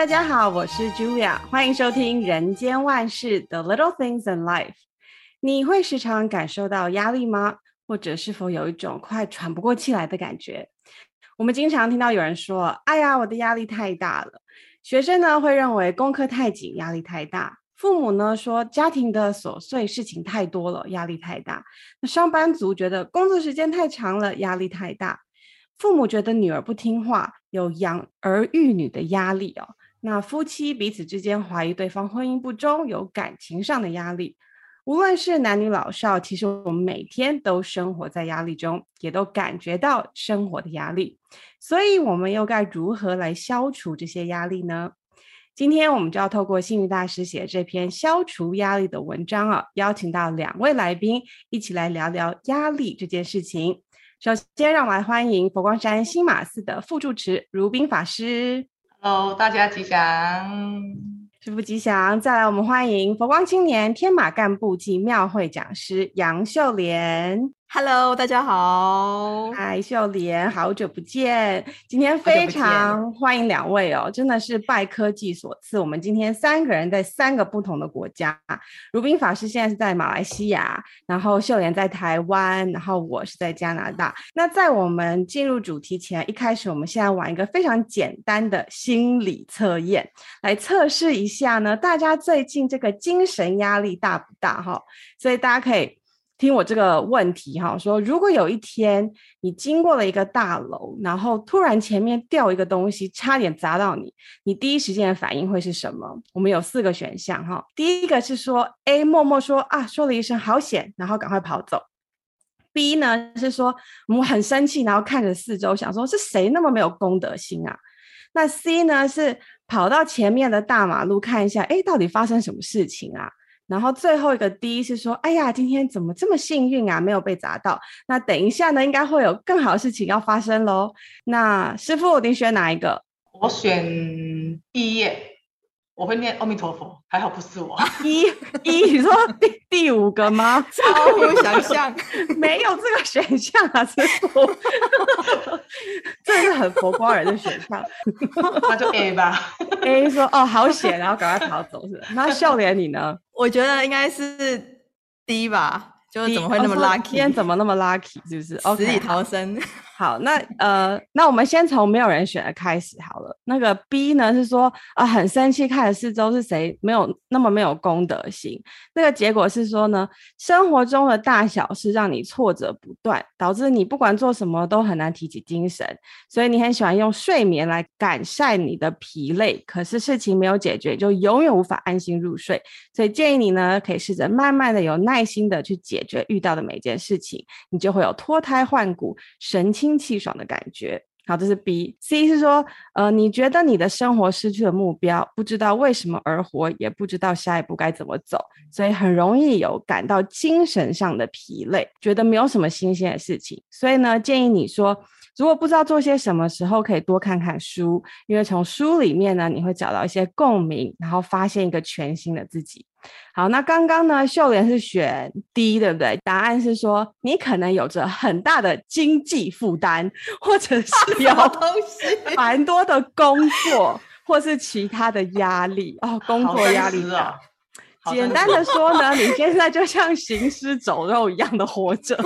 大家好，我是 Julia，欢迎收听《人间万事 The Little Things in Life》。你会时常感受到压力吗？或者是否有一种快喘不过气来的感觉？我们经常听到有人说：“哎呀，我的压力太大了。”学生呢会认为功课太紧，压力太大；父母呢说家庭的琐碎事情太多了，压力太大。那上班族觉得工作时间太长了，压力太大。父母觉得女儿不听话，有养儿育女的压力哦。那夫妻彼此之间怀疑对方婚姻不忠，有感情上的压力。无论是男女老少，其实我们每天都生活在压力中，也都感觉到生活的压力。所以，我们又该如何来消除这些压力呢？今天，我们就要透过星云大师写这篇消除压力的文章啊，邀请到两位来宾，一起来聊聊压力这件事情。首先，让我们来欢迎佛光山新马寺的副住持如宾法师。Hello，大家吉祥，师父吉祥。再来，我们欢迎佛光青年天马干部及庙会讲师杨秀莲。Hello，大家好。嗨，秀莲，好久不见。今天非常欢迎两位哦，真的是拜科技所赐。我们今天三个人在三个不同的国家。如冰法师现在是在马来西亚，然后秀莲在台湾，然后我是在加拿大。那在我们进入主题前，一开始我们现在玩一个非常简单的心理测验，来测试一下呢，大家最近这个精神压力大不大？哈，所以大家可以。听我这个问题哈，说如果有一天你经过了一个大楼，然后突然前面掉一个东西，差点砸到你，你第一时间的反应会是什么？我们有四个选项哈。第一个是说 A 默默说啊，说了一声好险，然后赶快跑走。B 呢是说我们很生气，然后看着四周想说是谁那么没有公德心啊？那 C 呢是跑到前面的大马路看一下，哎，到底发生什么事情啊？然后最后一个 D 是说，哎呀，今天怎么这么幸运啊，没有被砸到。那等一下呢，应该会有更好的事情要发生喽。那师傅，你选哪一个？我选毕业。我会念阿弥陀佛，还好不是我。一一，你说第第五个吗？超乎想象，没有这个选项啊，师傅。这是很佛光人的选项，那就 A 吧。A 说哦，好险，然后赶快逃走是吧？那笑脸你呢？我觉得应该是 D 吧，就怎么会那么 lucky？今天怎么那么 lucky？是不是？死里逃生。好，那呃，那我们先从没有人选的开始好了。那个 B 呢是说啊、呃，很生气，看着四周是谁没有那么没有公德心。那个结果是说呢，生活中的大小事让你挫折不断，导致你不管做什么都很难提起精神。所以你很喜欢用睡眠来改善你的疲累，可是事情没有解决，就永远无法安心入睡。所以建议你呢，可以试着慢慢的有耐心的去解解决遇到的每件事情，你就会有脱胎换骨、神清气爽的感觉。好，这是 B。C 是说，呃，你觉得你的生活失去了目标，不知道为什么而活，也不知道下一步该怎么走，所以很容易有感到精神上的疲累，觉得没有什么新鲜的事情。所以呢，建议你说，如果不知道做些什么时候，可以多看看书，因为从书里面呢，你会找到一些共鸣，然后发现一个全新的自己。好，那刚刚呢，秀莲是选 D，对不对？答案是说，你可能有着很大的经济负担，或者是 有蛮多的工作，或是其他的压力哦，工作压力大。简单的说呢，你现在就像行尸走肉一样的活着，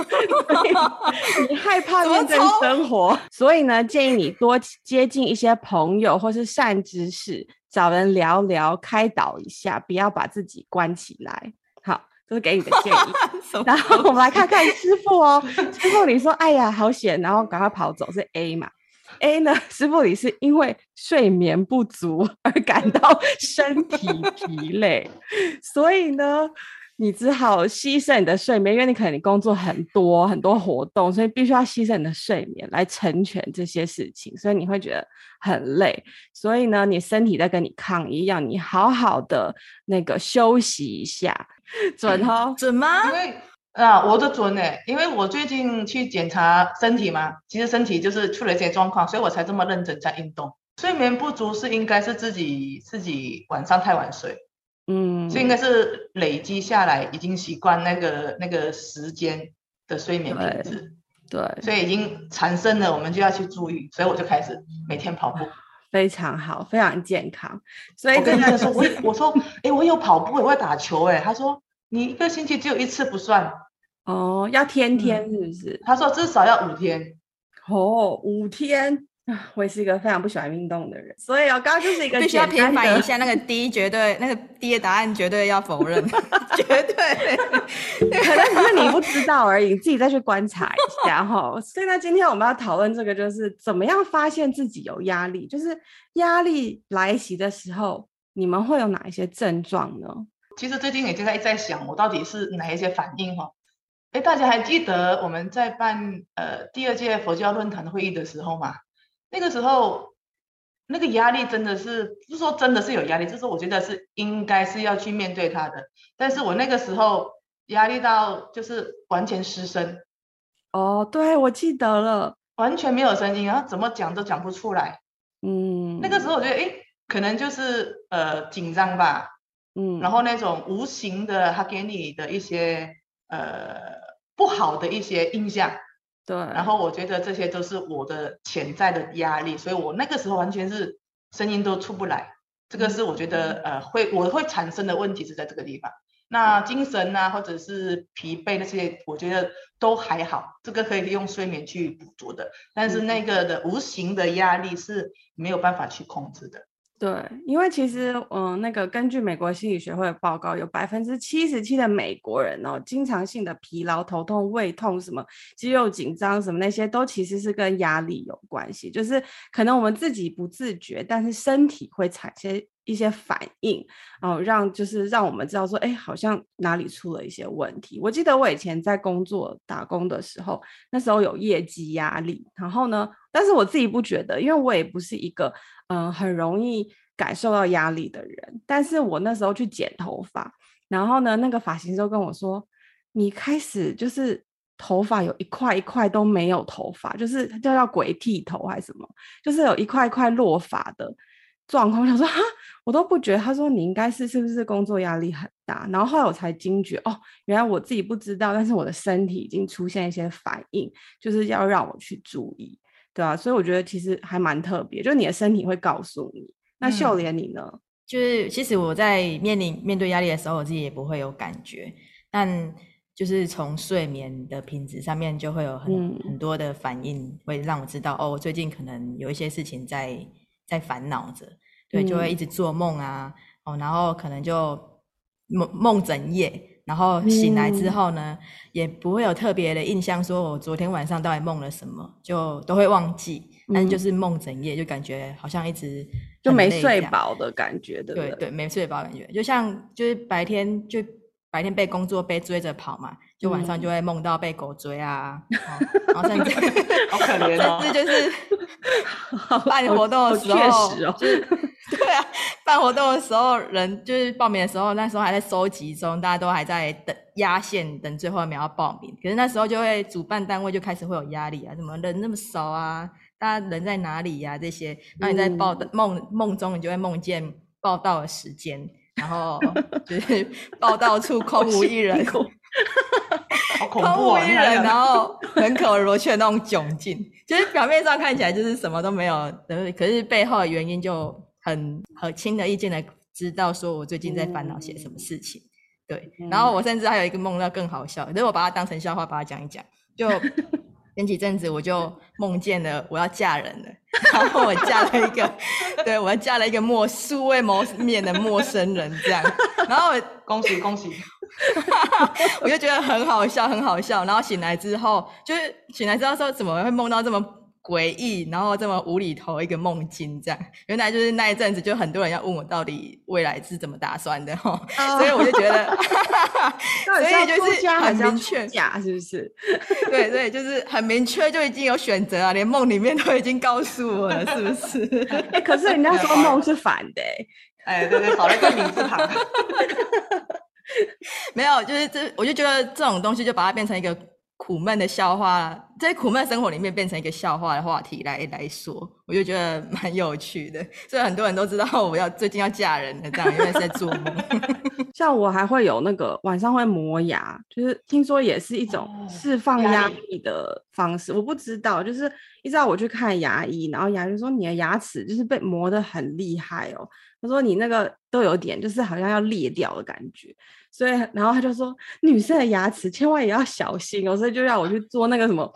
你害怕面对生活，所以呢，建议你多接近一些朋友或是善知识，找人聊聊，开导一下，不要把自己关起来。好，这是给你的建议。然后我们来看看师傅哦，师傅你说，哎呀，好险，然后赶快跑走，是 A 嘛？A 呢？师傅，你是因为睡眠不足 而感到身体疲累，所以呢，你只好牺牲你的睡眠，因为你可能你工作很多很多活动，所以必须要牺牲你的睡眠来成全这些事情，所以你会觉得很累。所以呢，你身体在跟你抗议，要你好好的那个休息一下，准 哦？准吗？啊，我的准呢，因为我最近去检查身体嘛，其实身体就是出了一些状况，所以我才这么认真在运动。睡眠不足是应该是自己自己晚上太晚睡，嗯，所以应该是累积下来已经习惯那个那个时间的睡眠品质，对，所以已经产生了，我们就要去注意，所以我就开始每天跑步。非常好，非常健康。所以我跟他说，我我说，哎，我有跑步，我会打球，哎，他说你一个星期只有一次不算哦，要天天是不是？嗯、他说至少要五天，哦，五天。我也是一个非常不喜欢运动的人，所以我刚刚就是一个必须要平反一下，那个 D 绝对那个 D 的答案绝对要否认，绝对，可能只是你不知道而已，你自己再去观察一下哈。所以呢，今天我们要讨论这个，就是怎么样发现自己有压力，就是压力来袭的时候，你们会有哪一些症状呢？其实最近也就在在想，我到底是哪一些反应哈？哎，大家还记得我们在办呃第二届佛教论坛会议的时候吗？那个时候，那个压力真的是不是说真的是有压力，就是我觉得是应该是要去面对它的。但是我那个时候压力到就是完全失声。哦，对，我记得了，完全没有声音，然后怎么讲都讲不出来。嗯，那个时候我觉得，哎，可能就是呃紧张吧。嗯，然后那种无形的他给你的一些呃不好的一些印象。对，然后我觉得这些都是我的潜在的压力，所以我那个时候完全是声音都出不来。这个是我觉得呃会我会产生的问题是在这个地方。那精神啊或者是疲惫那些，我觉得都还好，这个可以用睡眠去补足的。但是那个的无形的压力是没有办法去控制的。对，因为其实，嗯、那个根据美国心理学会的报告，有百分之七十七的美国人哦，经常性的疲劳、头痛、胃痛，什么肌肉紧张，什么那些都其实是跟压力有关系。就是可能我们自己不自觉，但是身体会产生一些反应，哦，让就是让我们知道说，哎，好像哪里出了一些问题。我记得我以前在工作打工的时候，那时候有业绩压力，然后呢，但是我自己不觉得，因为我也不是一个。嗯，很容易感受到压力的人，但是我那时候去剪头发，然后呢，那个发型师跟我说，你开始就是头发有一块一块都没有头发，就是叫叫鬼剃头还是什么，就是有一块一块落发的状况。我说哈，我都不觉得。他说你应该是是不是工作压力很大？然后后来我才惊觉，哦，原来我自己不知道，但是我的身体已经出现一些反应，就是要让我去注意。对啊，所以我觉得其实还蛮特别，就是你的身体会告诉你。那秀莲你呢？嗯，就是其实我在面临面对压力的时候，我自己也不会有感觉，但就是从睡眠的品质上面就会有很、嗯、很多的反应，会让我知道哦，我最近可能有一些事情在在烦恼着，对，就会一直做梦啊，嗯、哦，然后可能就梦梦整夜。然后醒来之后呢，嗯、也不会有特别的印象，说我昨天晚上到底梦了什么，就都会忘记。但是就是梦整夜，就感觉好像一直就没睡饱的感觉，对不对？对对，没睡饱感觉，就像就是白天就白天被工作被追着跑嘛，就晚上就会梦到被狗追啊，嗯哦、然后甚至 好可怜哦，甚至就是办活动的时候，确实哦，就是。对啊，办活动的时候，人就是报名的时候，那时候还在收集中，大家都还在等压线，等最后一秒要报名。可是那时候就会主办单位就开始会有压力啊，怎么人那么少啊？大家人在哪里呀、啊？这些，那你在报的梦梦中，你就会梦见报道的时间，然后就是报道处空无一人，好恐怖、空无一人，然后门口罗雀那种窘境，就是表面上看起来就是什么都没有，可是背后的原因就。很很轻而易见的知道说我最近在烦恼些什么事情，嗯、对，然后我甚至还有一个梦到更好笑，所以我把它当成笑话，把它讲一讲。就 前几阵子我就梦见了我要嫁人了，然后我嫁了一个，对，我要嫁了一个陌素未谋面的陌生人这样，然后 恭喜恭喜，我就觉得很好笑很好笑，然后醒来之后就是醒来之后说怎么会梦到这么。诡异，然后这么无厘头一个梦境，这样原来就是那一阵子，就很多人要问我到底未来是怎么打算的哈，哦、所以我就觉得，所以就是很明确，假是不是？对对，就是很明确，就已经有选择啊，连梦里面都已经告诉我了，是不是？哎、欸，可是人家说梦是反的、欸，哎，对对，少了一个名字旁，没有，就是这，我就觉得这种东西就把它变成一个苦闷的笑话。在苦闷生活里面变成一个笑话的话题来来说，我就觉得蛮有趣的。所以很多人都知道我要最近要嫁人了，这样因为是在做梦。像我还会有那个晚上会磨牙，就是听说也是一种释放压力的方式。我不知道，就是一直到我去看牙医，然后牙医说你的牙齿就是被磨得很厉害哦。他说你那个都有点就是好像要裂掉的感觉，所以然后他就说女生的牙齿千万也要小心哦，所以就让我去 做那个什么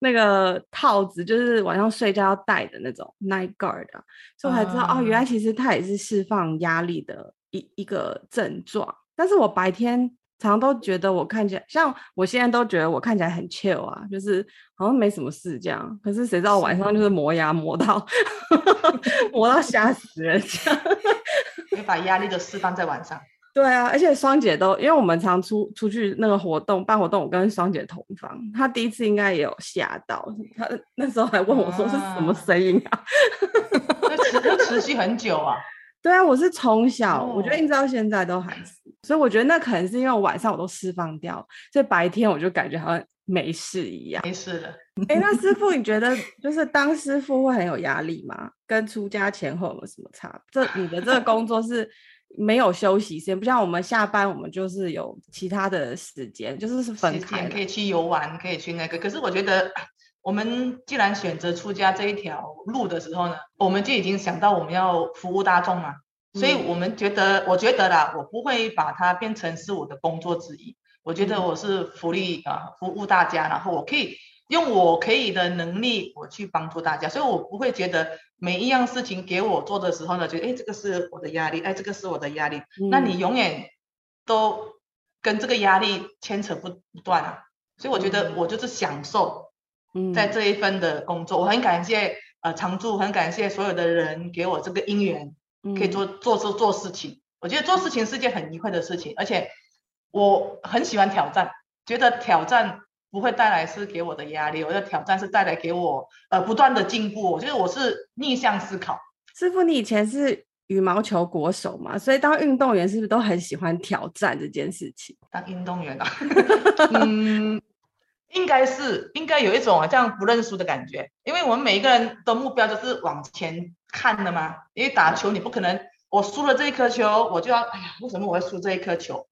那个套子，就是晚上睡觉要戴的那种 night guard 啊。所以我才知道、嗯、哦，原来其实它也是释放压力的。一一个症状，但是我白天常常都觉得我看起来，像我现在都觉得我看起来很 chill 啊，就是好像没什么事这样。可是谁知道晚上就是磨牙磨到 磨到吓死人这样，你把压力都释放在晚上。对啊，而且双姐都，因为我们常出出去那个活动办活动，我跟双姐同房，她第一次应该也有吓到，她那时候还问我说是什么声音啊？那持那持续很久啊。对啊，我是从小，我觉得一直到现在都还是，所以我觉得那可能是因为晚上我都释放掉，所以白天我就感觉好像没事一样。没事了。哎，那师傅，你觉得就是当师傅会很有压力吗？跟出家前后有什么差？这你的这个工作是没有休息时间，不像我们下班我们就是有其他的时间，就是是分开，可以去游玩，可以去那个。可是我觉得。我们既然选择出家这一条路的时候呢，我们就已经想到我们要服务大众嘛，所以我们觉得，我觉得啦，我不会把它变成是我的工作之一。我觉得我是福利啊，服务大家，然后我可以用我可以的能力，我去帮助大家，所以我不会觉得每一样事情给我做的时候呢，觉得哎，这个是我的压力，哎，这个是我的压力。那你永远都跟这个压力牵扯不不断啊，所以我觉得我就是享受。在这一份的工作，我很感谢呃常住，很感谢所有的人给我这个因缘，可以做做做做事情。我觉得做事情是件很愉快的事情，而且我很喜欢挑战，觉得挑战不会带来是给我的压力，我的挑战是带来给我呃不断的进步。我觉得我是逆向思考。师傅，你以前是羽毛球国手嘛，所以当运动员是不是都很喜欢挑战这件事情？当运动员啊，嗯。应该是应该有一种好像不认输的感觉，因为我们每一个人的目标就是往前看的嘛。因为打球你不可能，我输了这一颗球，我就要哎呀，为什么我会输这一颗球？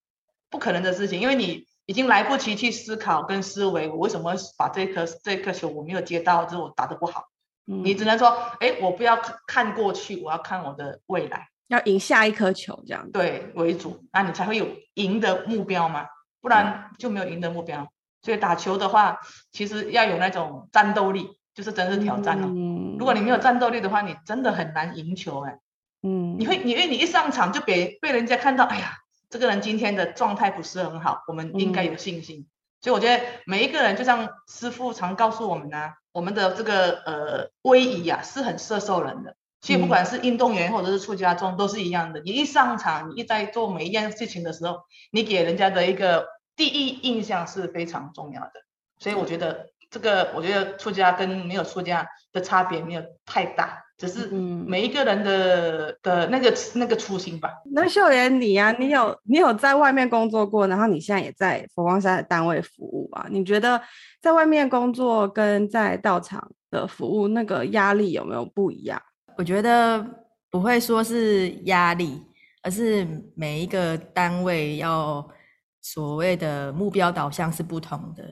不可能的事情，因为你已经来不及去思考跟思维，我为什么把这一颗这颗球我没有接到，就是我打得不好。嗯、你只能说，哎，我不要看过去，我要看我的未来，要赢下一颗球这样。对，为主，那你才会有赢的目标嘛，不然就没有赢的目标。所以打球的话，其实要有那种战斗力，就是真是挑战了、哦。嗯、如果你没有战斗力的话，你真的很难赢球哎。嗯，你会，因为你一上场就被被人家看到，哎呀，这个人今天的状态不是很好，我们应该有信心。嗯、所以我觉得每一个人，就像师傅常告诉我们啊，我们的这个呃威仪啊是很摄受人的。所以不管是运动员或者是出家众都是一样的。你一上场，你一在做每一件事情的时候，你给人家的一个。第一印象是非常重要的，所以我觉得这个，我觉得出家跟没有出家的差别没有太大，只是每一个人的的那个那个初心吧。那秀莲你呀、啊，你有你有在外面工作过，然后你现在也在佛光山的单位服务啊？你觉得在外面工作跟在道场的服务那个压力有没有不一样？我觉得不会说是压力，而是每一个单位要。所谓的目标导向是不同的，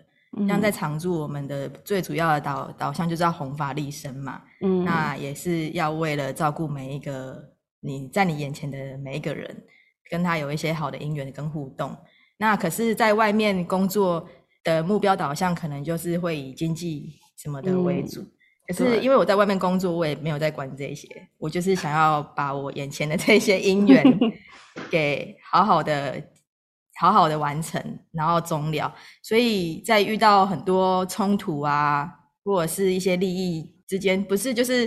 像在常住，我们的最主要的导导向就是要弘法利生嘛，嗯，那也是要为了照顾每一个你在你眼前的每一个人，跟他有一些好的因缘跟互动。那可是，在外面工作的目标导向，可能就是会以经济什么的为主。嗯，可是因为我在外面工作，我也没有在管这些，我就是想要把我眼前的这些因缘 给好好的。好好的完成，然后终了。所以在遇到很多冲突啊，或者是一些利益之间，不是就是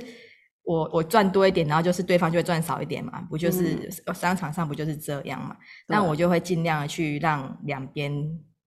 我我赚多一点，然后就是对方就会赚少一点嘛？不就是商场上不就是这样嘛？那、嗯、我就会尽量的去让两边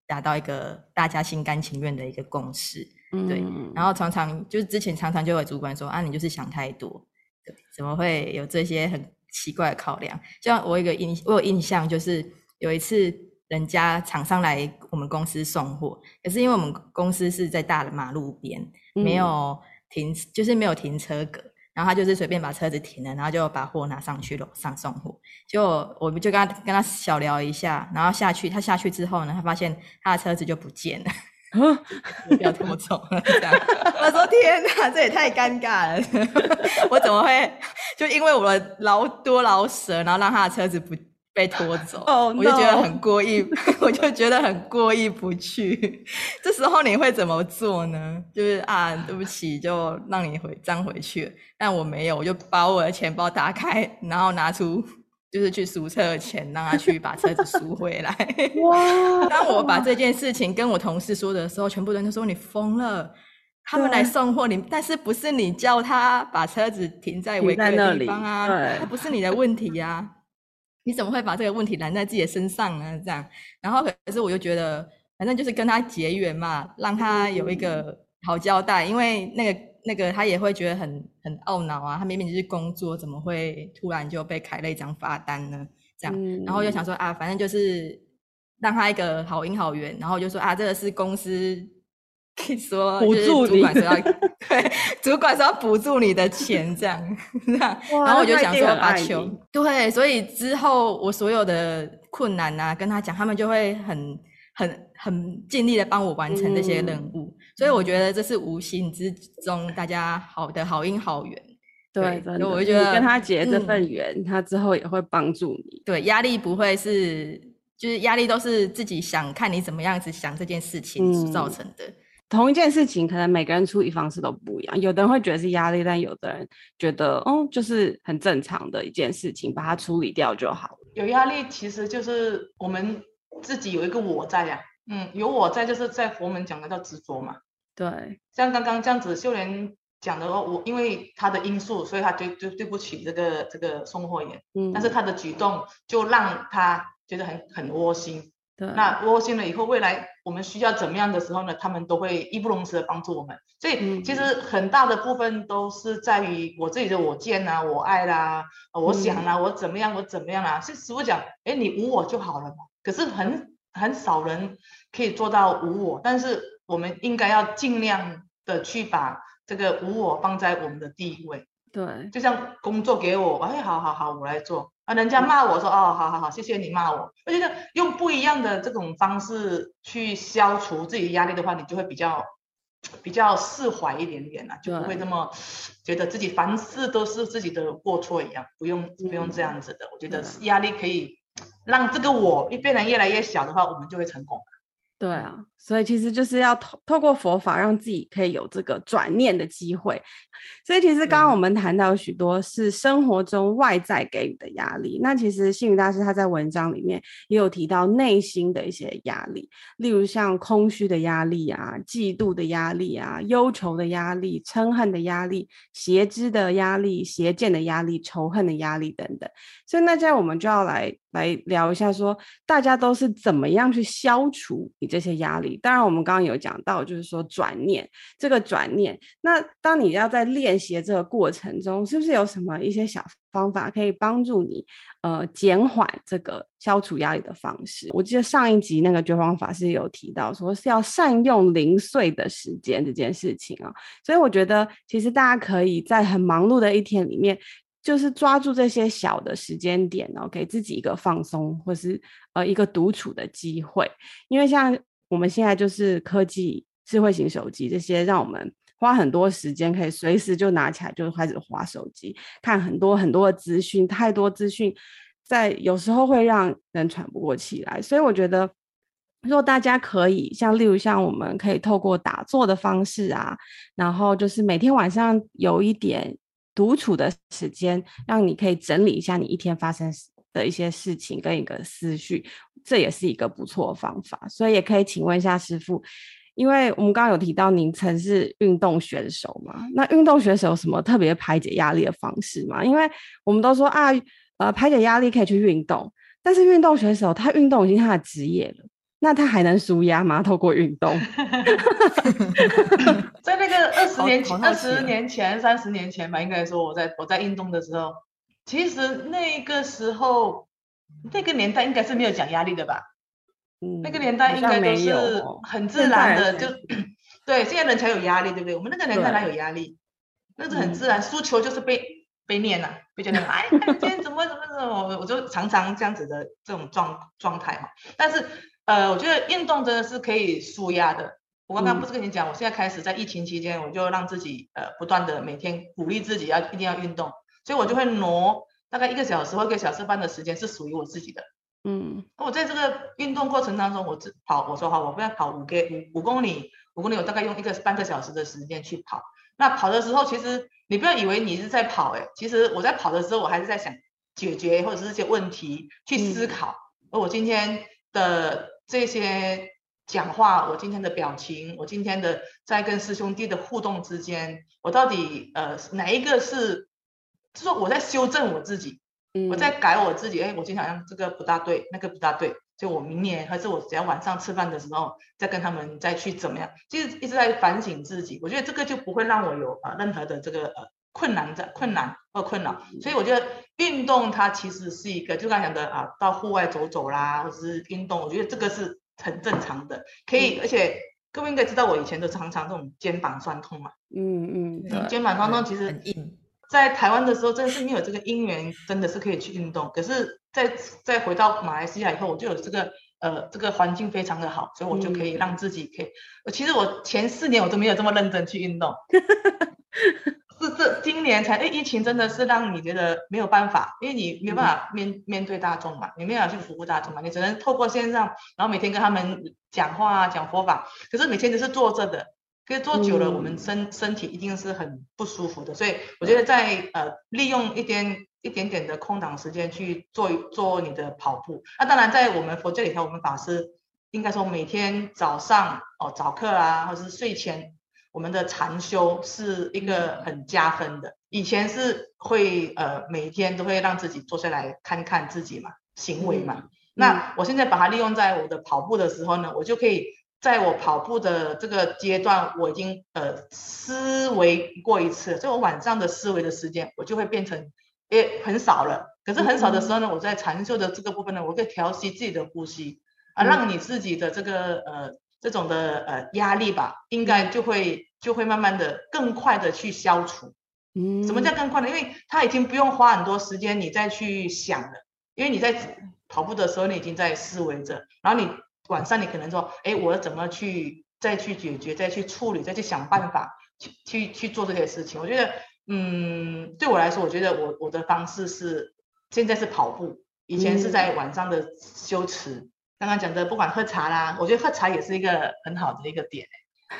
达到一个大家心甘情愿的一个共识。嗯、对，然后常常就是之前常常就有主管说啊，你就是想太多，对，怎么会有这些很奇怪的考量？像我有一个印，我有印象就是有一次。人家厂商来我们公司送货，可是因为我们公司是在大的马路边，嗯、没有停，就是没有停车格，然后他就是随便把车子停了，然后就把货拿上去楼上送货。就我们就跟他跟他小聊一下，然后下去，他下去之后呢，他发现他的车子就不见了，不要拖走了。这样，我说天哪，这也太尴尬了，我怎么会就因为我的劳多劳舌，然后让他的车子不。被拖走，oh. 我就觉得很过意，我就觉得很过意不去。这时候你会怎么做呢？就是啊，对不起，就让你回账回去。但我没有，我就把我的钱包打开，然后拿出就是去赎车的钱，让他去把车子赎回来。哇！当我把这件事情跟我同事说的时候，全部人都说你疯了。他们来送货，你但是不是你叫他把车子停在违规的地方啊？对，那不是你的问题呀、啊。你怎么会把这个问题揽在自己的身上呢？这样，然后可是我就觉得，反正就是跟他结缘嘛，让他有一个好交代。因为那个那个他也会觉得很很懊恼啊，他明明就是工作，怎么会突然就被开了一张罚单呢？这样，然后就想说啊，反正就是让他一个好姻好缘，然后就说啊，这个是公司。说补助主管说要 对，主管说要补助你的钱这样，这样，然后我就想说把球对，所以之后我所有的困难啊，跟他讲，他们就会很很很尽力的帮我完成这些任务，嗯、所以我觉得这是无形之中大家好的好姻好缘，对，所以我就觉得跟他结这份缘，嗯、他之后也会帮助你，对，压力不会是，就是压力都是自己想看你怎么样子想这件事情所造成的。嗯同一件事情，可能每个人处理方式都不一样。有的人会觉得是压力，但有的人觉得，哦，就是很正常的一件事情，把它处理掉就好。有压力其实就是我们自己有一个我在呀、啊，嗯，有我在，就是在佛门讲的叫执着嘛。对，像刚刚这样子，秀莲讲的话，我因为他的因素，所以他对对对不起这个这个送货员，嗯，但是他的举动就让他觉得很很窝心。对那窝心了以后，未来我们需要怎么样的时候呢？他们都会义不容辞的帮助我们。所以其实很大的部分都是在于我自己的我见啊，我爱啦、啊，我想啊，我怎么样，我怎么样啊。是师父讲，哎，你无我就好了嘛。可是很很少人可以做到无我，但是我们应该要尽量的去把这个无我放在我们的第一位。对，就像工作给我，哎，好好好，我来做。啊，人家骂我说，哦，好好好，谢谢你骂我。我觉得用不一样的这种方式去消除自己的压力的话，你就会比较比较释怀一点点了，就不会这么觉得自己凡事都是自己的过错一样。不用不用这样子的，我觉得压力可以让这个我一变得越来越小的话，我们就会成功。对啊，所以其实就是要透透过佛法，让自己可以有这个转念的机会。所以其实刚刚我们谈到许多是生活中外在给予的压力，那其实星云大师他在文章里面也有提到内心的一些压力，例如像空虚的压力啊、嫉妒的压力啊、忧愁的压力、嗔恨的压力、邪知的压力、邪见的压力、仇恨的压力等等。所以那这样我们就要来。来聊一下说，说大家都是怎么样去消除你这些压力？当然，我们刚刚有讲到，就是说转念，这个转念。那当你要在练习这个过程中，是不是有什么一些小方法可以帮助你，呃，减缓这个消除压力的方式？我记得上一集那个觉方法是有提到，说是要善用零碎的时间这件事情啊。所以我觉得，其实大家可以在很忙碌的一天里面。就是抓住这些小的时间点哦，给自己一个放松，或是呃一个独处的机会。因为像我们现在就是科技、智慧型手机这些，让我们花很多时间，可以随时就拿起来就开始滑手机，看很多很多的资讯，太多资讯，在有时候会让人喘不过气来。所以我觉得，如果大家可以像例如像我们可以透过打坐的方式啊，然后就是每天晚上有一点。独处的时间，让你可以整理一下你一天发生的一些事情跟一个思绪，这也是一个不错的方法。所以也可以请问一下师傅，因为我们刚刚有提到您曾是运动选手嘛，那运动选手有什么特别排解压力的方式吗？因为我们都说啊，呃，排解压力可以去运动，但是运动选手他运动已经他的职业了。那他还能舒压吗？透过运动，在那个二十年前、二十年前、三十年前吧，应该说我在我在运动的时候，其实那个时候那个年代应该是没有讲压力的吧？嗯，那个年代应该都是很自然的，就 对，现在人才有压力，对不对？我们那个年代哪有压力？那是很自然，输球就是被被念呐，被觉得 哎，今天怎么怎么怎么，我我就常常这样子的这种状状态嘛。但是呃，我觉得运动真的是可以舒压的。我刚刚不是跟你讲，我现在开始在疫情期间，我就让自己呃不断的每天鼓励自己要一定要运动，所以我就会挪大概一个小时或一个小时半的时间是属于我自己的。嗯，我在这个运动过程当中，我只跑，我说好，我不要跑五个五五公里，五公里我大概用一个半个小时的时间去跑。那跑的时候，其实你不要以为你是在跑，哎，其实我在跑的时候，我还是在想解决或者是一些问题去思考。而我今天的这些。讲话，我今天的表情，我今天的在跟师兄弟的互动之间，我到底呃哪一个是，就是说我在修正我自己，嗯，我在改我自己，哎，我今天好像这个不大对，那个不大对，就我明年还是我只要晚上吃饭的时候再跟他们再去怎么样，就是一直在反省自己，我觉得这个就不会让我有呃任何的这个呃困难在困难或困扰，所以我觉得运动它其实是一个，就刚才讲的啊，到户外走走啦，或者是运动，我觉得这个是。很正常的，可以，而且各位应该知道，我以前都常常这种肩膀酸痛嘛。嗯嗯，肩膀酸痛其实很硬，在台湾的时候真的是没有这个因缘，真的是可以去运动。可是在再回到马来西亚以后，我就有这个呃这个环境非常的好，所以我就可以让自己可以。嗯、其实我前四年我都没有这么认真去运动。是这今年才，哎，疫情真的是让你觉得没有办法，因为你没有办法面、嗯、面对大众嘛，你没有办法去服务大众嘛，你只能透过线上，然后每天跟他们讲话啊，讲佛法，可是每天都是坐着的，可是坐久了，我们身、嗯、身体一定是很不舒服的，所以我觉得在呃利用一点一点点的空档时间去做做你的跑步，那当然在我们佛教里头，我们法师应该说每天早上哦早课啊，或者是睡前。我们的禅修是一个很加分的。以前是会呃每天都会让自己坐下来看看自己嘛，行为嘛。嗯、那我现在把它利用在我的跑步的时候呢，我就可以在我跑步的这个阶段，我已经呃思维过一次，所以我晚上的思维的时间我就会变成诶很少了。可是很少的时候呢，我在禅修的这个部分呢，我可以调息自己的呼吸啊，让你自己的这个呃这种的呃压力吧，应该就会。就会慢慢的更快的去消除，嗯，什么叫更快呢？因为他已经不用花很多时间你再去想了，因为你在跑步的时候你已经在思维着，然后你晚上你可能说，哎，我怎么去再去解决，再去处理，再去想办法去去去做这些事情。我觉得，嗯，对我来说，我觉得我我的方式是现在是跑步，以前是在晚上的修持。刚刚讲的不管喝茶啦，我觉得喝茶也是一个很好的一个点。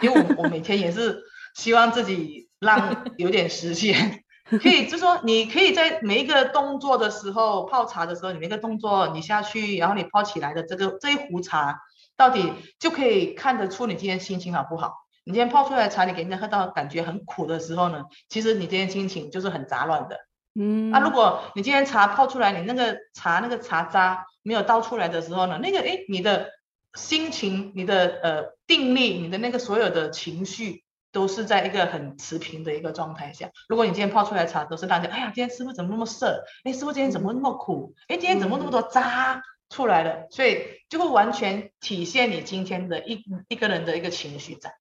因为我我每天也是希望自己让有点时间，可以就是说你可以在每一个动作的时候泡茶的时候，你每个动作你下去，然后你泡起来的这个这一壶茶，到底就可以看得出你今天心情好不好。你今天泡出来的茶，你给人家喝到感觉很苦的时候呢，其实你今天心情就是很杂乱的。嗯，那、啊、如果你今天茶泡出来，你那个茶那个茶渣没有倒出来的时候呢，那个诶你的。心情，你的呃定力，你的那个所有的情绪，都是在一个很持平的一个状态下。如果你今天泡出来的茶都是大家，哎呀，今天师傅怎么那么涩？哎，师傅今天怎么那么苦？哎，今天怎么那么多渣出来了？所以就会完全体现你今天的一一个人的一个情绪在。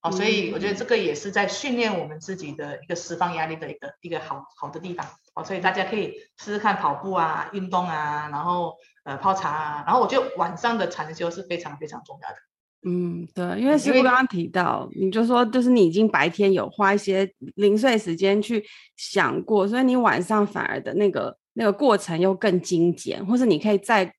哦，所以我觉得这个也是在训练我们自己的一个释放压力的一个一个好好的地方。哦，所以大家可以试试看跑步啊，运动啊，然后。呃，泡茶啊，然后我觉得晚上的禅修是非常非常重要的。嗯，对，因为师傅刚刚提到，你就说就是你已经白天有花一些零碎时间去想过，所以你晚上反而的那个那个过程又更精简，或是你可以再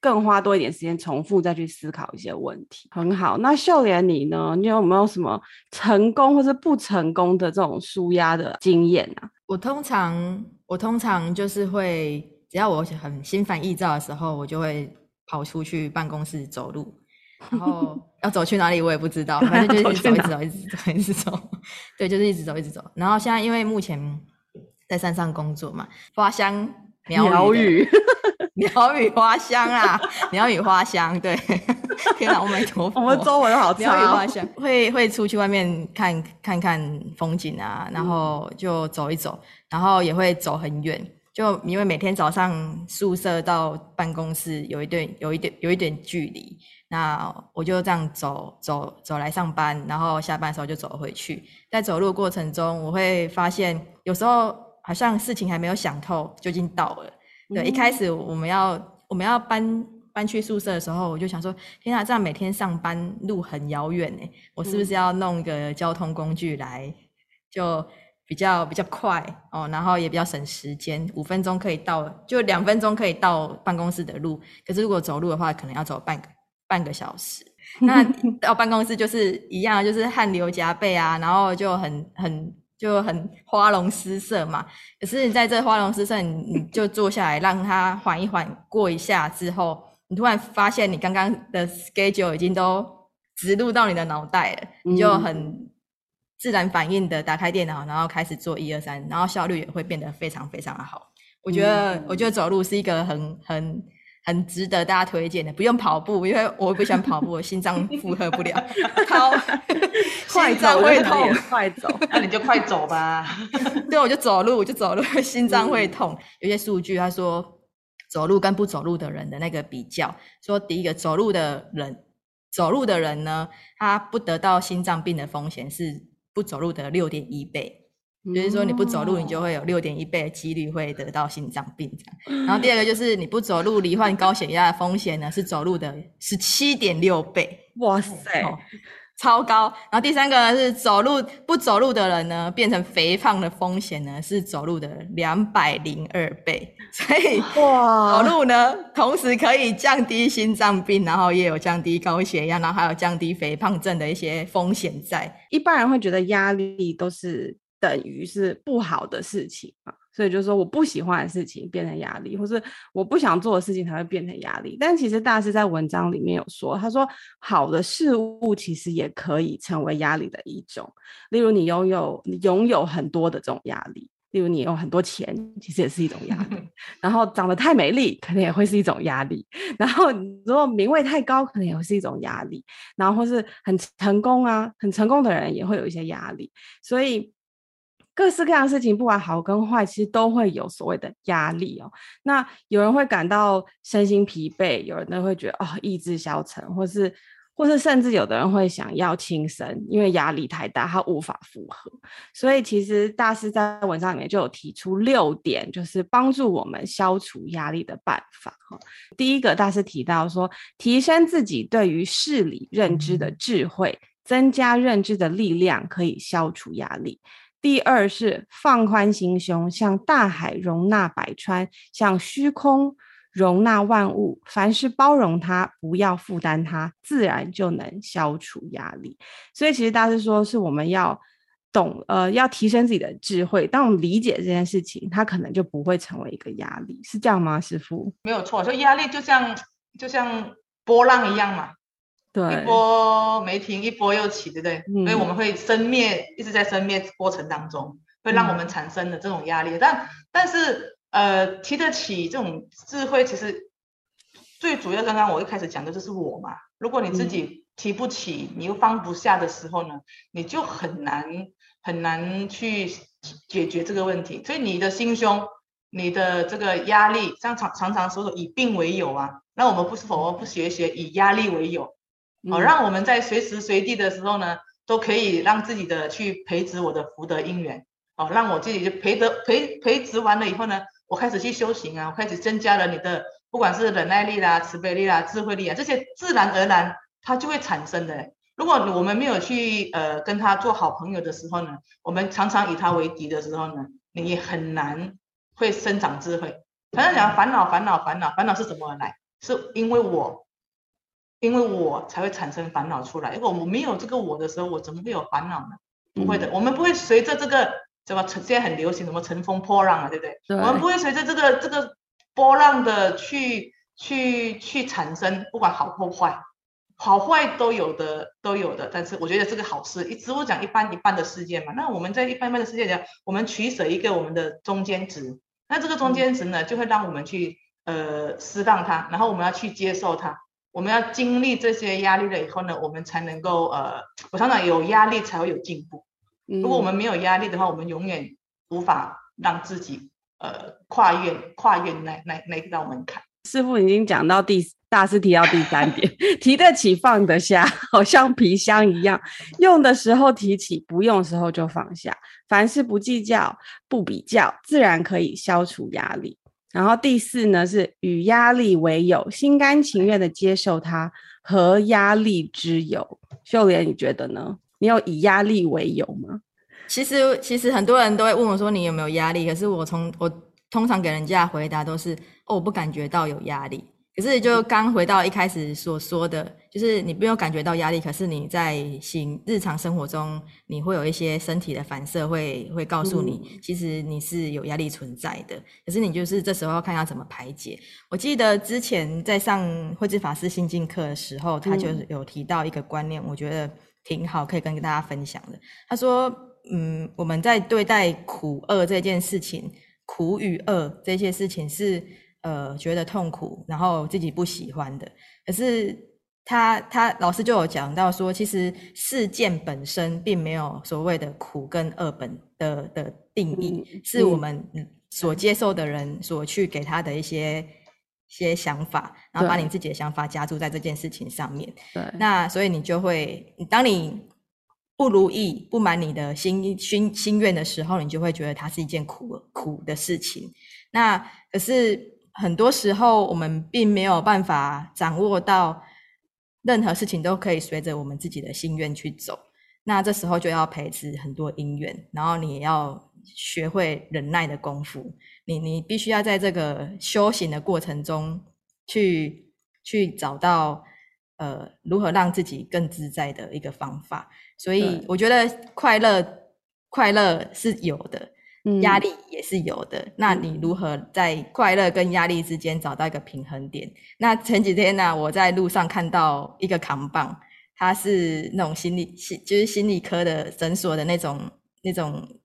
更花多一点时间重复再去思考一些问题。很好，那秀莲你呢？你有没有什么成功或是不成功的这种舒压的经验啊？我通常我通常就是会。只要我很心烦意躁的时候，我就会跑出去办公室走路，然后 要走去哪里我也不知道，反正就一直走，一直走，一直走，一直走。对，就是一直走，一直走。然后现在因为目前在山上工作嘛，花香鸟语，鸟语花香啊，鸟语花香。对，天哪，我没头，我们中文好差。鸟语花香，会会出去外面看看看风景啊，然后就走一走，然后也会走很远。就因为每天早上宿舍到办公室有一段有一点有一点距离，那我就这样走走走来上班，然后下班的时候就走回去。在走路过程中，我会发现有时候好像事情还没有想透就已经到了。对，一开始我们要我们要搬搬去宿舍的时候，我就想说，天啊，这样每天上班路很遥远呢，我是不是要弄一个交通工具来就？比较比较快哦，然后也比较省时间，五分钟可以到，就两分钟可以到办公室的路。可是如果走路的话，可能要走半个半个小时。那到办公室就是一样，就是汗流浃背啊，然后就很很就很花容失色嘛。可是你在这花容失色，你你就坐下来，让它缓一缓，过一下之后，你突然发现你刚刚的 schedule 已经都植入到你的脑袋了，你就很。自然反应的打开电脑，然后开始做一二三，然后效率也会变得非常非常的好。我觉得，嗯、我觉得走路是一个很很很值得大家推荐的，不用跑步，因为我不喜欢跑步，我心脏负荷不了。好，快走会痛，快走，那你就快走吧。对，我就走路，我就走路，心脏会痛。嗯、有些数据他说，走路跟不走路的人的那个比较，说第一个走路的人，走路的人呢，他不得到心脏病的风险是。不走路的六点一倍，就是说你不走路，你就会有六点一倍的几率会得到心脏病这样。然后第二个就是你不走路，罹患高血压的风险呢是走路的十七点六倍，哇塞！哦超高，然后第三个呢是走路不走路的人呢，变成肥胖的风险呢是走路的两百零二倍，所以哇，走路呢同时可以降低心脏病，然后也有降低高血压，然后还有降低肥胖症的一些风险在。一般人会觉得压力都是等于是不好的事情啊。所以就是说，我不喜欢的事情变成压力，或是我不想做的事情才会变成压力。但其实大师在文章里面有说，他说好的事物其实也可以成为压力的一种。例如你拥有你拥有很多的这种压力，例如你有很多钱，其实也是一种压力。然后长得太美丽，可能也会是一种压力。然后如果名位太高，可能也会是一种压力。然后或是很成功啊，很成功的人也会有一些压力。所以。各式各样的事情，不管好跟坏，其实都会有所谓的压力哦。那有人会感到身心疲惫，有人呢会觉得哦意志消沉，或是或是甚至有的人会想要轻生，因为压力太大，他无法负荷。所以其实大师在文章里面就有提出六点，就是帮助我们消除压力的办法哈。第一个，大师提到说，提升自己对于事理认知的智慧，增加认知的力量，可以消除压力。第二是放宽心胸，像大海容纳百川，像虚空容纳万物，凡事包容它，不要负担它，自然就能消除压力。所以其实大师说，是我们要懂，呃，要提升自己的智慧。当我们理解这件事情，它可能就不会成为一个压力，是这样吗，师傅？没有错，就压力就像就像波浪一样嘛。对，一波没停，一波又起，对不对？嗯、所以我们会生灭，一直在生灭过程当中，会让我们产生的这种压力。嗯、但但是，呃，提得起这种智慧，其实最主要，刚刚我一开始讲的就是我嘛。如果你自己提不起，嗯、你又放不下的时候呢，你就很难很难去解决这个问题。所以你的心胸，你的这个压力，像常常常说的以病为友啊，那我们不是否不学学以压力为友？好，让我们在随时随地的时候呢，都可以让自己的去培植我的福德因缘。好，让我自己就培德培培植完了以后呢，我开始去修行啊，我开始增加了你的不管是忍耐力啦、慈悲力啦、智慧力啊，这些自然而然它就会产生的。如果我们没有去呃跟他做好朋友的时候呢，我们常常以他为敌的时候呢，你也很难会生长智慧。常常讲烦恼烦恼烦恼烦恼是怎么而来？是因为我。因为我才会产生烦恼出来。如果我没有这个我的时候，我怎么会有烦恼呢？不会的，我们不会随着这个什么现在很流行什么乘风破浪啊，对不对？对。我们不会随着这个这个波浪的去去去产生，不管好或坏，好坏都有的都有的。但是我觉得这个好事，一直我讲一般一般的世界嘛。那我们在一般般的世界里，我们取舍一个我们的中间值。那这个中间值呢，就会让我们去呃适当它，然后我们要去接受它。我们要经历这些压力了以后呢，我们才能够呃，我常常有压力才会有进步。如果我们没有压力的话，我们永远无法让自己呃跨越跨越那那那道门槛。师父已经讲到第大师提到第三点，提得起放得下，好像皮箱一样，用的时候提起，不用的时候就放下。凡事不计较，不比较，自然可以消除压力。然后第四呢，是与压力为友，心甘情愿的接受它，和压力之友？秀莲，你觉得呢？你有以压力为友吗？其实，其实很多人都会问我说，你有没有压力？可是我从我通常给人家回答都是，哦，我不感觉到有压力。可是，就刚回到一开始所说的，就是你没有感觉到压力，可是你在行日常生活中，你会有一些身体的反射会，会会告诉你，其实你是有压力存在的。可是你就是这时候要看要怎么排解。我记得之前在上慧智法师心境课的时候，他就有提到一个观念，我觉得挺好，可以跟大家分享的。他说，嗯，我们在对待苦厄这件事情，苦与恶这些事情是。呃，觉得痛苦，然后自己不喜欢的，可是他他老师就有讲到说，其实事件本身并没有所谓的苦跟恶本的的定义，嗯、是我们所接受的人所去给他的一些一些想法，然后把你自己的想法加注在这件事情上面。对，那所以你就会，当你不如意、不满你的心心心愿的时候，你就会觉得它是一件苦苦的事情。那可是。很多时候，我们并没有办法掌握到任何事情都可以随着我们自己的心愿去走。那这时候就要培植很多因缘，然后你也要学会忍耐的功夫。你你必须要在这个修行的过程中去去找到呃如何让自己更自在的一个方法。所以我觉得快乐快乐是有的。压力也是有的，嗯，那你如何在快乐跟压力之间找到一个平衡点？那前几天呢，啊，我在路上看到一个扛棒，它是那种心理心，就是心理科的诊所的那种那种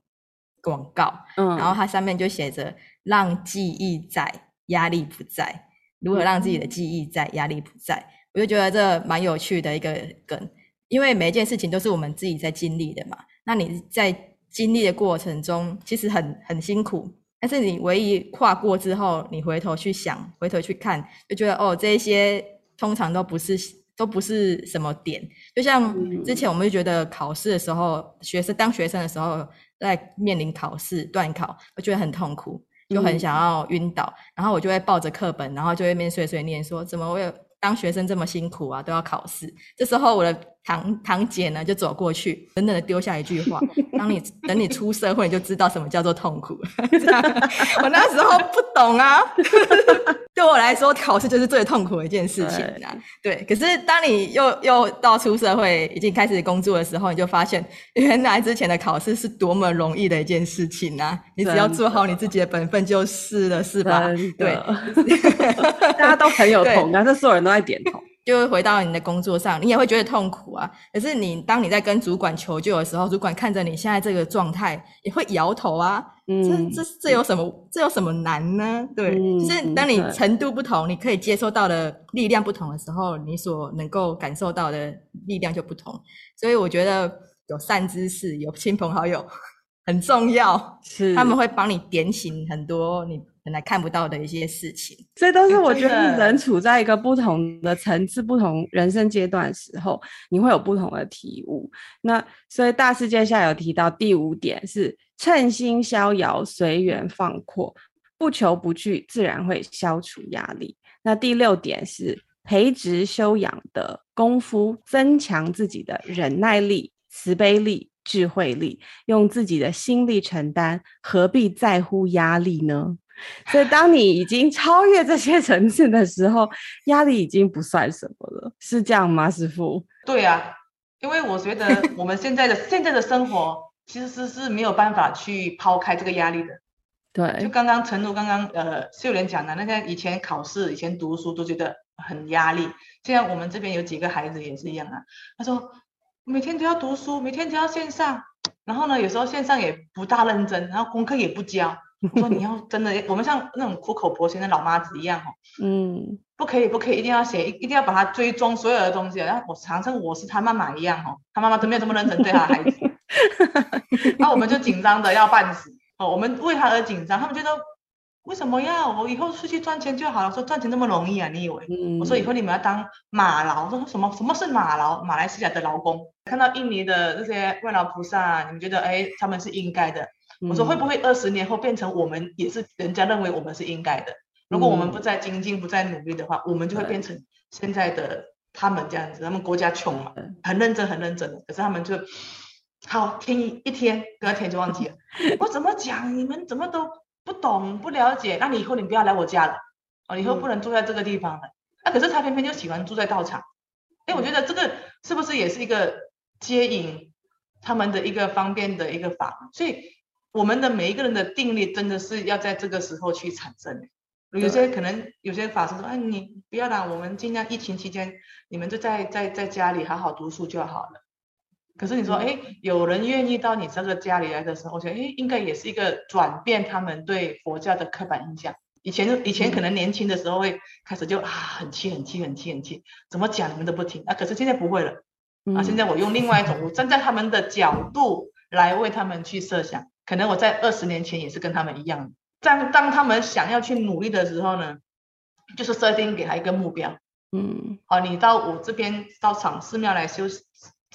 广告，嗯，然后。它上面就写着“让记忆在，压力不在”，如何让自己的记忆在，压力不在？嗯，我就觉得这蛮有趣的一个梗，因为每一件事情都是我们自己在经历的嘛，那你在。经历的过程中，其实很很辛苦，但是你唯一跨过之后，你回头去想，回头去看，就觉得哦，这一些通常都不是都不是什么点。就像之前我们就觉得考试的时候，学生当学生的时候，在面临考试段考，我觉得很痛苦，就很想要晕倒，然后我就会抱着课本，然后就会面碎碎念说，怎么会当学生这么辛苦啊，都要考试。这时候我的堂堂姐呢就走过去，冷冷的丢下一句话：“当你等你出社会，你就知道什么叫做痛苦。”我那时候不懂啊，对我来说，考试就是最痛苦的一件事情啊。对，可是当你又又到出社会，已经开始工作的时候，你就发现原来之前的考试是多么容易的一件事情啊！你只要做好你自己的本分就是了，是吧？对，大家都很有同感，这所有人都在点头。就会回到你的工作上，你也会觉得痛苦啊。可是你当你在跟主管求救的时候，主管看着你现在这个状态，也会摇头啊。嗯，这这这有什么？这有什么难呢？对，嗯、就是当你程度不同，你可以接受到的力量不同的时候，你所能够感受到的力量就不同。所以我觉得有善知识、有亲朋好友很重要，是他们会帮你点醒很多你。本来看不到的一些事情，这都是我觉得人处在一个不同的层次、不同人生阶段的时候，你会有不同的体悟。那所以大师接下来有提到第五点是称心逍遥、随缘放阔，不求不惧，自然会消除压力。那第六点是培植修养的功夫，增强自己的忍耐力、慈悲力、智慧力，用自己的心力承担，何必在乎压力呢？所以，当你已经超越这些层次的时候，压力已经不算什么了，是这样吗，师傅？对啊，因为我觉得我们现在的现在的生活其实是是没有办法去抛开这个压力的。对，就刚刚陈露刚刚呃秀莲讲的，那个以前考试、以前读书都觉得很压力。现在我们这边有几个孩子也是一样啊，他说每天都要读书，每天都要线上，然后呢，有时候线上也不大认真，然后功课也不教。我说你要真的，我们像那种苦口婆心的老妈子一样嗯，不可以不可以，一定要写，一定要把他追踪所有的东西。然后我常常我是他妈妈一样哦，他妈妈都没有这么认真对他的孩子，然后我们就紧张的要半死哦，我们为他而紧张，他们觉得为什么要我以后出去赚钱就好了？说赚钱那么容易啊？你以为？嗯、我说以后你们要当马劳？说什么？什么是马劳？马来西亚的劳工？看到印尼的这些外劳菩萨，你们觉得哎，他们是应该的？我说会不会二十年后变成我们也是人家认为我们是应该的？如果我们不再精进，不再努力的话，我们就会变成现在的他们这样子。他们国家穷嘛，很认真，很认真的，可是他们就好听一一天，隔天就忘记了。我怎么讲？你们怎么都？不懂不了解，那你以后你不要来我家了，哦，以后不能住在这个地方了。那、嗯啊、可是他偏偏就喜欢住在道场，哎，我觉得这个是不是也是一个接引他们的一个方便的一个法？所以我们的每一个人的定力真的是要在这个时候去产生。有些可能有些法师说，哎，你不要啦，我们尽量疫情期间你们就在在在家里好好读书就好了。可是你说，哎，有人愿意到你这个家里来的时候，我觉得，哎，应该也是一个转变他们对佛教的刻板印象。以前，以前可能年轻的时候会开始就啊，很气，很气，很气，很气，怎么讲你们都不听啊。可是现在不会了，啊，现在我用另外一种，我站在他们的角度来为他们去设想。可能我在二十年前也是跟他们一样，当当他们想要去努力的时候呢，就是设定给他一个目标。嗯，好，你到我这边到场寺庙来修。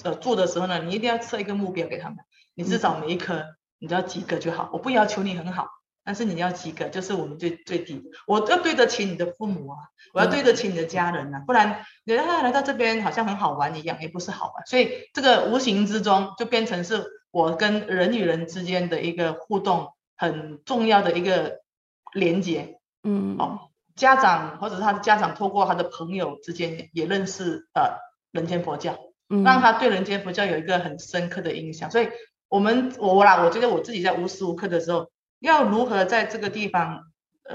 呃，做的时候呢，你一定要设一个目标给他们，你至少每一科你都要及格就好。我不要求你很好，但是你要及格，就是我们最最低。我要对得起你的父母啊，我要对得起你的家人啊，不然你让他来到这边好像很好玩一样，也不是好玩。所以这个无形之中就变成是我跟人与人之间的一个互动很重要的一个连接。嗯，哦，家长或者是他的家长透过他的朋友之间也认识呃人间佛教。让他对人间佛教有一个很深刻的印象，所以我们我啦，我觉得我自己在无时无刻的时候，要如何在这个地方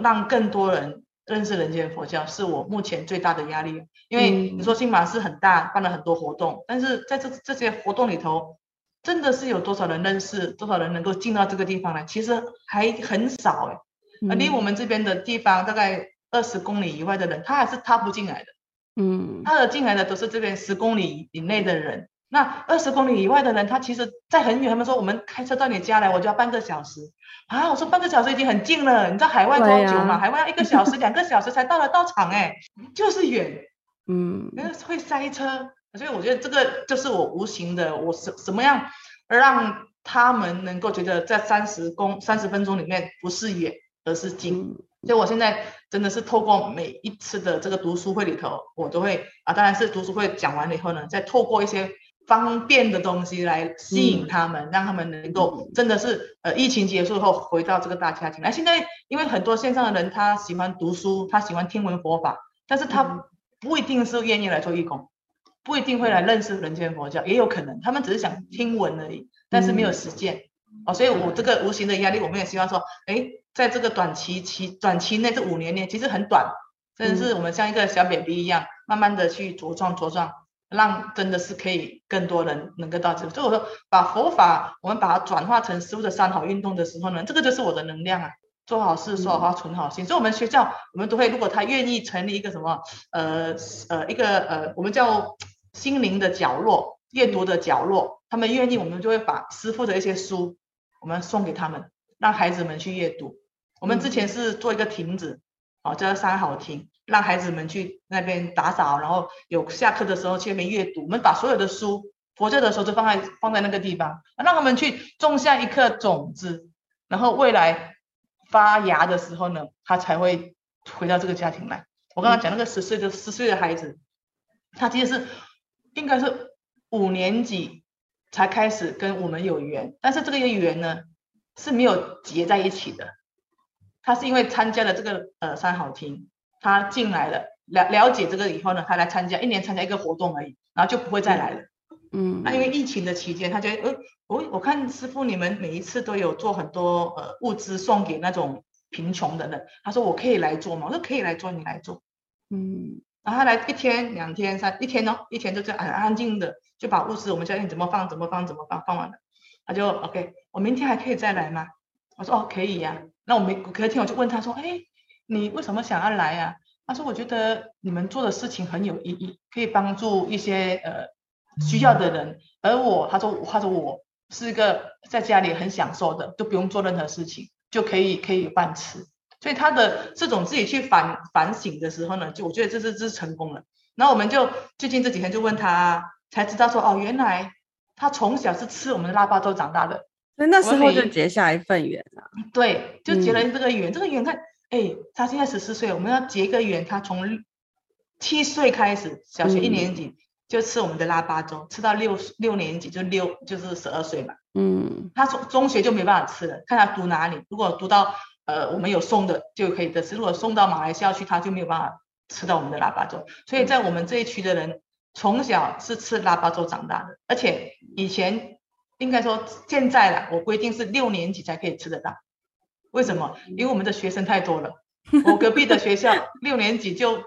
让更多人认识人间佛教，是我目前最大的压力。因为你说新马是很大，办了很多活动，但是在这这些活动里头，真的是有多少人认识，多少人能够进到这个地方来，其实还很少哎。而离我们这边的地方大概二十公里以外的人，他还是踏不进来的。嗯，他的进来的都是这边十公里以内的人，那二十公里以外的人，他其实在很远。他们说我们开车到你家来，我就要半个小时啊。我说半个小时已经很近了，你知道海外多久吗？啊、海外要一个小时、两个小时才到了到场，哎，就是远。嗯，那会塞车，所以我觉得这个就是我无形的，我什什么样让他们能够觉得在三十公三十分钟里面不是远，而是近。嗯所以我现在真的是透过每一次的这个读书会里头，我都会啊，当然是读书会讲完了以后呢，再透过一些方便的东西来吸引他们，嗯、让他们能够真的是呃疫情结束后回到这个大家庭来。现在因为很多线上的人他喜欢读书，他喜欢听闻佛法，但是他不一定是愿意来做义工，不一定会来认识人间佛教，也有可能他们只是想听闻而已，但是没有实践。哦，所以我这个无形的压力，我们也希望说，哎。在这个短期期短期内，这五年内其实很短，真的是我们像一个小 baby 一样，嗯、慢慢的去茁壮茁壮，让真的是可以更多人能够到这个。所以我说，把佛法我们把它转化成师傅的三好运动的时候呢，这个就是我的能量啊，做好事、说好话、存好心。嗯、所以，我们学校我们都会，如果他愿意成立一个什么，呃呃，一个呃，我们叫心灵的角落、阅读的角落，他们愿意，我们就会把师傅的一些书，我们送给他们，让孩子们去阅读。我们之前是做一个亭子，哦，叫三好亭，让孩子们去那边打扫，然后有下课的时候去那边阅读。我们把所有的书，佛教的书都放在放在那个地方，让他们去种下一颗种子，然后未来发芽的时候呢，他才会回到这个家庭来。我刚刚讲那个十岁的十岁的孩子，他其实是应该是五年级才开始跟我们有缘，但是这个缘呢是没有结在一起的。他是因为参加了这个呃三好厅，他进来了了了解这个以后呢，他来参加一年参加一个活动而已，然后就不会再来了。嗯，那因为疫情的期间，他觉得呃我我看师傅你们每一次都有做很多呃物资送给那种贫穷的人，他说我可以来做吗？我说可以来做，你来做。嗯，然后他来一天两天三一天哦，一天就这样很安静的就把物资我们教你怎么放怎么放怎么放放完了，他就 OK，我明天还可以再来吗？我说哦可以呀、啊。那我没隔天我就问他说：“哎，你为什么想要来呀、啊？”他说：“我觉得你们做的事情很有意义，可以帮助一些呃需要的人。而我，他说，他说我是一个在家里很享受的，都不用做任何事情就可以可以有饭吃。所所以他的这种自己去反反省的时候呢，就我觉得这是这是成功了。然后我们就最近这几天就问他，才知道说哦，原来他从小是吃我们的腊八粥长大的。所以那时候就结下一份缘了。对，就结了这个缘。嗯、这个缘看，哎，他现在十四岁，我们要结个缘，他从七岁开始，小学一年级。嗯就吃我们的腊八粥，吃到六六年级就六就是十二岁嘛。嗯，他从中学就没办法吃了，看他读哪里。如果读到呃我们有送的就可以的吃，如果送到马来西亚去，他就没有办法吃到我们的腊八粥。所以在我们这一区的人，从小是吃腊八粥长大的，而且以前应该说现在啦，我规定是六年级才可以吃得到。为什么？因为我们的学生太多了，我隔壁的学校六年级就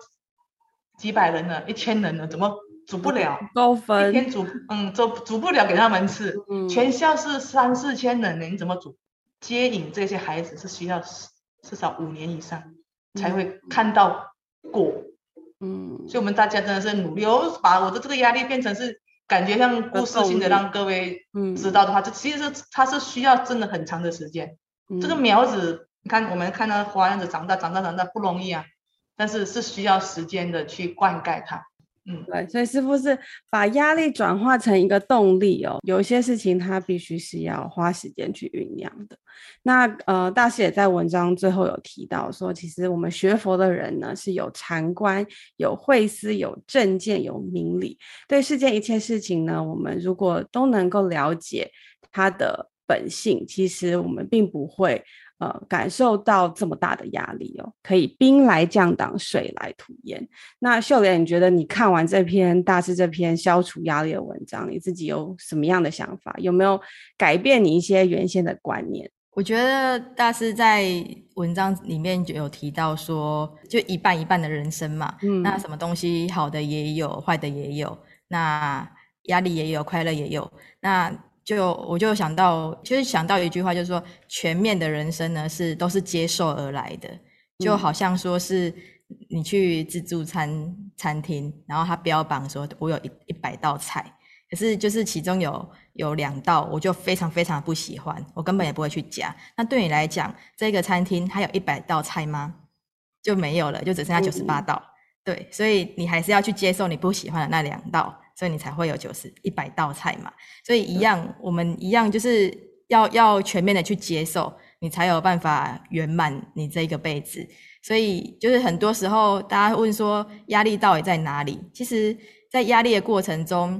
几百人了，一千人了，怎么？煮不了，高分。一天煮，嗯，煮煮不了给他们吃。嗯，全校是三四千人，你怎么煮？接引这些孩子是需要至少五年以上才会看到果。嗯，所以我们大家真的是努力，哦把我的这个压力变成是感觉像故事性的，让各位知道的话，这其实是它是需要真的很长的时间。这个苗子，你看我们看到花样子长大，长大，长大不容易啊，但是是需要时间的去灌溉它。对，所以师傅是把压力转化成一个动力哦。有一些事情他必须是要花时间去酝酿的。那呃，大师也在文章最后有提到说，其实我们学佛的人呢，是有禅观、有慧思、有正见、有明理。对世间一切事情呢，我们如果都能够了解它的本性，其实我们并不会。呃，感受到这么大的压力哦，可以兵来将挡，水来土掩。那秀莲，你觉得你看完这篇大师这篇消除压力的文章，你自己有什么样的想法？有没有改变你一些原先的观念？我觉得大师在文章里面就有提到说，就一半一半的人生嘛。嗯，那什么东西好的也有，坏的也有，那压力也有，快乐也有。那就我就想到，就是想到一句话，就是说，全面的人生呢是都是接受而来的，就好像说是你去自助餐餐厅，然后他标榜说我有一一百道菜，可是就是其中有有两道我就非常非常不喜欢，我根本也不会去夹。那对你来讲，这个餐厅它有一百道菜吗？就没有了，就只剩下九十八道。对，所以你还是要去接受你不喜欢的那两道。所以你才会有九十一百道菜嘛，所以一样，我们一样就是要要全面的去接受，你才有办法圆满你这一个辈子。所以就是很多时候大家问说压力到底在哪里？其实，在压力的过程中，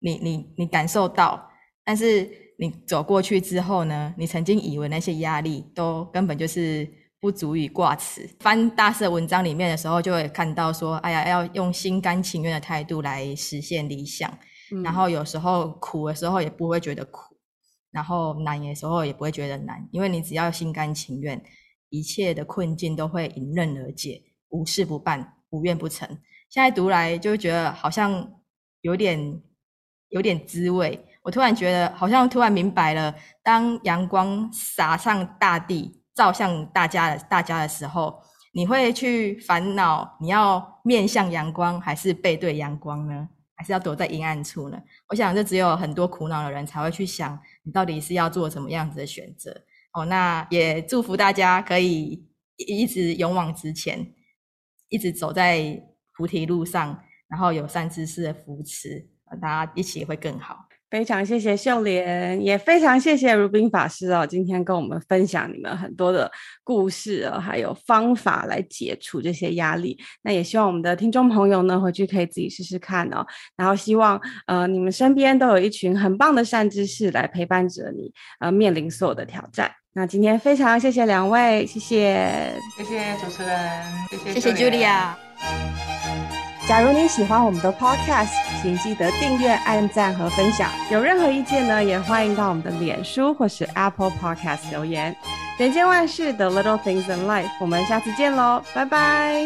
你你你感受到，但是你走过去之后呢，你曾经以为那些压力都根本就是。不足以挂齿。翻大师的文章里面的时候，就会看到说：“哎呀，要用心甘情愿的态度来实现理想。嗯、然后有时候苦的时候也不会觉得苦，然后难的时候也不会觉得难，因为你只要心甘情愿，一切的困境都会迎刃而解，无事不办，无怨不成。现在读来就会觉得好像有点有点滋味。我突然觉得，好像突然明白了，当阳光洒上大地。”照向大家的大家的时候，你会去烦恼你要面向阳光还是背对阳光呢？还是要躲在阴暗处呢？我想这只有很多苦恼的人才会去想，你到底是要做什么样子的选择。哦，那也祝福大家可以一直勇往直前，一直走在菩提路上，然后有善知识的扶持，大家一起会更好。非常谢谢秀莲，也非常谢谢如冰法师哦，今天跟我们分享你们很多的故事哦，还有方法来解除这些压力。那也希望我们的听众朋友呢，回去可以自己试试看哦。然后希望呃你们身边都有一群很棒的善知识来陪伴着你，呃面临所有的挑战。那今天非常谢谢两位，谢谢，谢谢主持人，谢谢谢谢 Julia。假如你喜欢我们的 Podcast，请记得订阅、按赞和分享。有任何意见呢，也欢迎到我们的脸书或是 Apple Podcast 留言。人间万事，The Little Things in Life，我们下次见喽，拜拜。